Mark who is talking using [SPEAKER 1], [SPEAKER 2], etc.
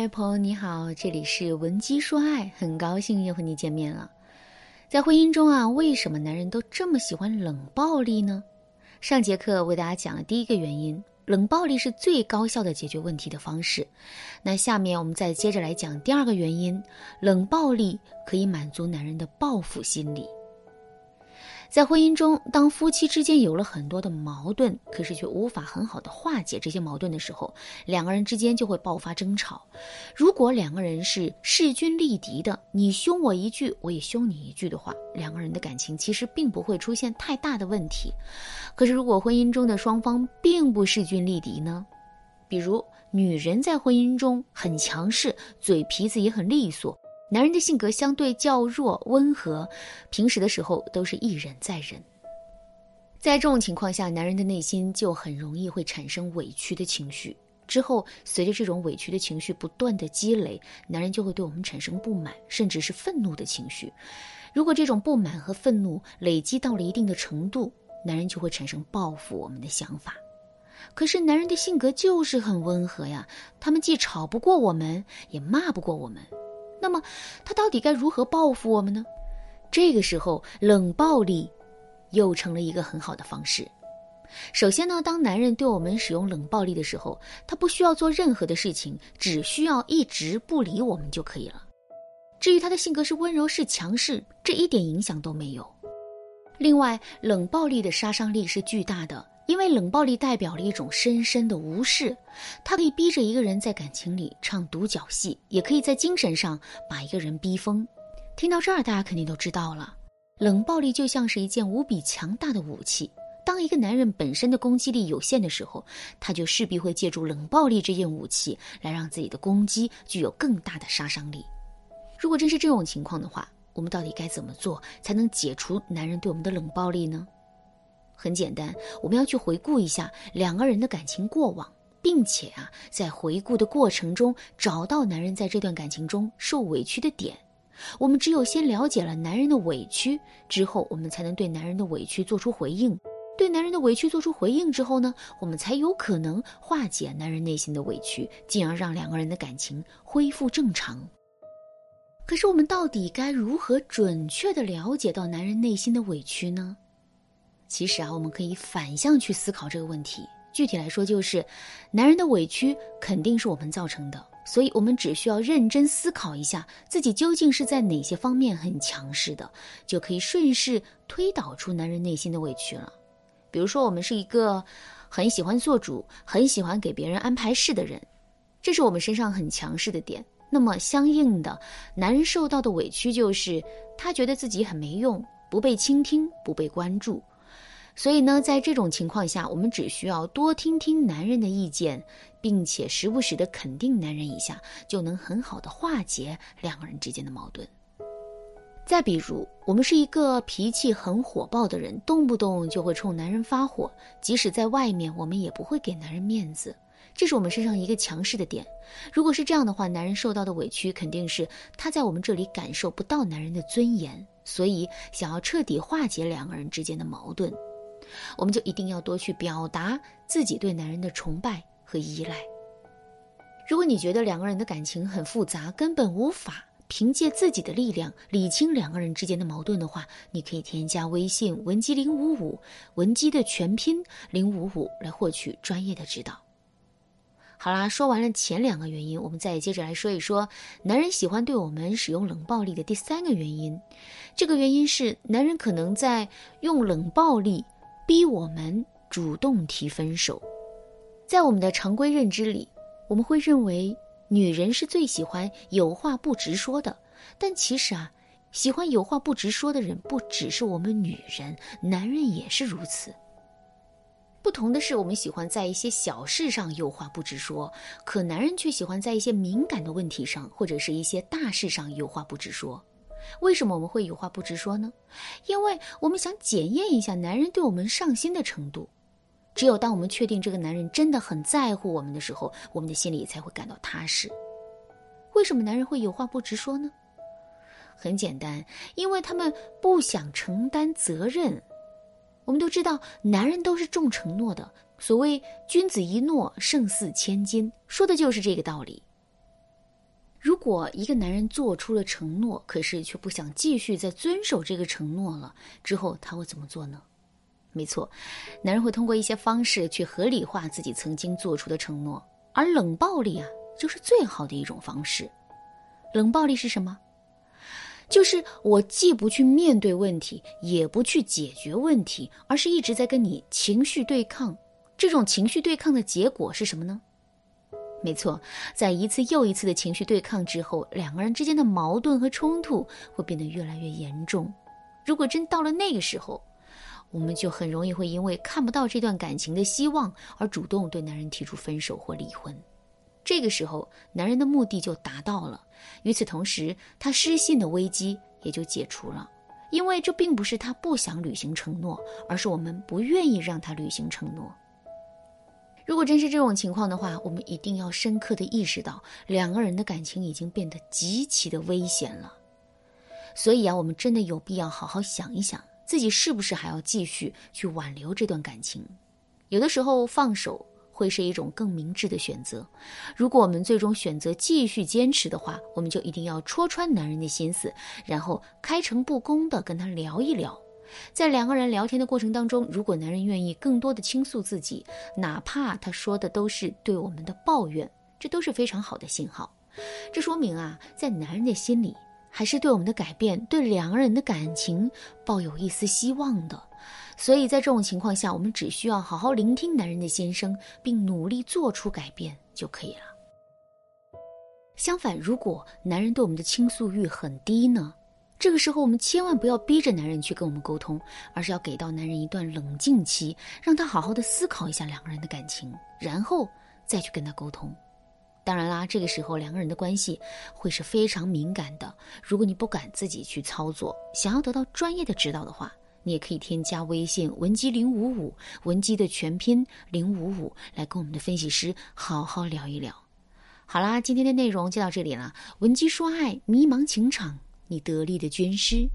[SPEAKER 1] 嗨，朋友你好，这里是文姬说爱，很高兴又和你见面了。在婚姻中啊，为什么男人都这么喜欢冷暴力呢？上节课为大家讲了第一个原因，冷暴力是最高效的解决问题的方式。那下面我们再接着来讲第二个原因，冷暴力可以满足男人的报复心理。在婚姻中，当夫妻之间有了很多的矛盾，可是却无法很好的化解这些矛盾的时候，两个人之间就会爆发争吵。如果两个人是势均力敌的，你凶我一句，我也凶你一句的话，两个人的感情其实并不会出现太大的问题。可是，如果婚姻中的双方并不势均力敌呢？比如，女人在婚姻中很强势，嘴皮子也很利索。男人的性格相对较弱、温和，平时的时候都是一忍再忍。在这种情况下，男人的内心就很容易会产生委屈的情绪。之后，随着这种委屈的情绪不断的积累，男人就会对我们产生不满，甚至是愤怒的情绪。如果这种不满和愤怒累积到了一定的程度，男人就会产生报复我们的想法。可是，男人的性格就是很温和呀，他们既吵不过我们，也骂不过我们。那么，他到底该如何报复我们呢？这个时候，冷暴力又成了一个很好的方式。首先呢，当男人对我们使用冷暴力的时候，他不需要做任何的事情，只需要一直不理我们就可以了。至于他的性格是温柔是强势，这一点影响都没有。另外，冷暴力的杀伤力是巨大的。因为冷暴力代表了一种深深的无视，它可以逼着一个人在感情里唱独角戏，也可以在精神上把一个人逼疯。听到这儿，大家肯定都知道了，冷暴力就像是一件无比强大的武器。当一个男人本身的攻击力有限的时候，他就势必会借助冷暴力这件武器来让自己的攻击具有更大的杀伤力。如果真是这种情况的话，我们到底该怎么做才能解除男人对我们的冷暴力呢？很简单，我们要去回顾一下两个人的感情过往，并且啊，在回顾的过程中找到男人在这段感情中受委屈的点。我们只有先了解了男人的委屈之后，我们才能对男人的委屈做出回应。对男人的委屈做出回应之后呢，我们才有可能化解男人内心的委屈，进而让两个人的感情恢复正常。可是，我们到底该如何准确的了解到男人内心的委屈呢？其实啊，我们可以反向去思考这个问题。具体来说，就是男人的委屈肯定是我们造成的，所以我们只需要认真思考一下自己究竟是在哪些方面很强势的，就可以顺势推导出男人内心的委屈了。比如说，我们是一个很喜欢做主、很喜欢给别人安排事的人，这是我们身上很强势的点。那么，相应的，男人受到的委屈就是他觉得自己很没用，不被倾听，不被关注。所以呢，在这种情况下，我们只需要多听听男人的意见，并且时不时的肯定男人一下，就能很好的化解两个人之间的矛盾。再比如，我们是一个脾气很火爆的人，动不动就会冲男人发火，即使在外面，我们也不会给男人面子，这是我们身上一个强势的点。如果是这样的话，男人受到的委屈肯定是他在我们这里感受不到男人的尊严，所以想要彻底化解两个人之间的矛盾。我们就一定要多去表达自己对男人的崇拜和依赖。如果你觉得两个人的感情很复杂，根本无法凭借自己的力量理清两个人之间的矛盾的话，你可以添加微信文姬零五五，文姬的全拼零五五来获取专业的指导。好啦，说完了前两个原因，我们再接着来说一说男人喜欢对我们使用冷暴力的第三个原因。这个原因是男人可能在用冷暴力。逼我们主动提分手，在我们的常规认知里，我们会认为女人是最喜欢有话不直说的。但其实啊，喜欢有话不直说的人不只是我们女人，男人也是如此。不同的是，我们喜欢在一些小事上有话不直说，可男人却喜欢在一些敏感的问题上或者是一些大事上有话不直说。为什么我们会有话不直说呢？因为我们想检验一下男人对我们上心的程度。只有当我们确定这个男人真的很在乎我们的时候，我们的心里才会感到踏实。为什么男人会有话不直说呢？很简单，因为他们不想承担责任。我们都知道，男人都是重承诺的。所谓“君子一诺，胜似千金”，说的就是这个道理。如果一个男人做出了承诺，可是却不想继续再遵守这个承诺了，之后他会怎么做呢？没错，男人会通过一些方式去合理化自己曾经做出的承诺，而冷暴力啊，就是最好的一种方式。冷暴力是什么？就是我既不去面对问题，也不去解决问题，而是一直在跟你情绪对抗。这种情绪对抗的结果是什么呢？没错，在一次又一次的情绪对抗之后，两个人之间的矛盾和冲突会变得越来越严重。如果真到了那个时候，我们就很容易会因为看不到这段感情的希望，而主动对男人提出分手或离婚。这个时候，男人的目的就达到了。与此同时，他失信的危机也就解除了。因为这并不是他不想履行承诺，而是我们不愿意让他履行承诺。如果真是这种情况的话，我们一定要深刻的意识到，两个人的感情已经变得极其的危险了。所以啊，我们真的有必要好好想一想，自己是不是还要继续去挽留这段感情？有的时候放手会是一种更明智的选择。如果我们最终选择继续坚持的话，我们就一定要戳穿男人的心思，然后开诚布公的跟他聊一聊。在两个人聊天的过程当中，如果男人愿意更多的倾诉自己，哪怕他说的都是对我们的抱怨，这都是非常好的信号。这说明啊，在男人的心里还是对我们的改变、对两个人的感情抱有一丝希望的。所以在这种情况下，我们只需要好好聆听男人的心声，并努力做出改变就可以了。相反，如果男人对我们的倾诉欲很低呢？这个时候，我们千万不要逼着男人去跟我们沟通，而是要给到男人一段冷静期，让他好好的思考一下两个人的感情，然后再去跟他沟通。当然啦，这个时候两个人的关系会是非常敏感的。如果你不敢自己去操作，想要得到专业的指导的话，你也可以添加微信文姬零五五，文姬的全拼零五五，来跟我们的分析师好好聊一聊。好啦，今天的内容就到这里了。文姬说爱，迷茫情场。你得力的军师。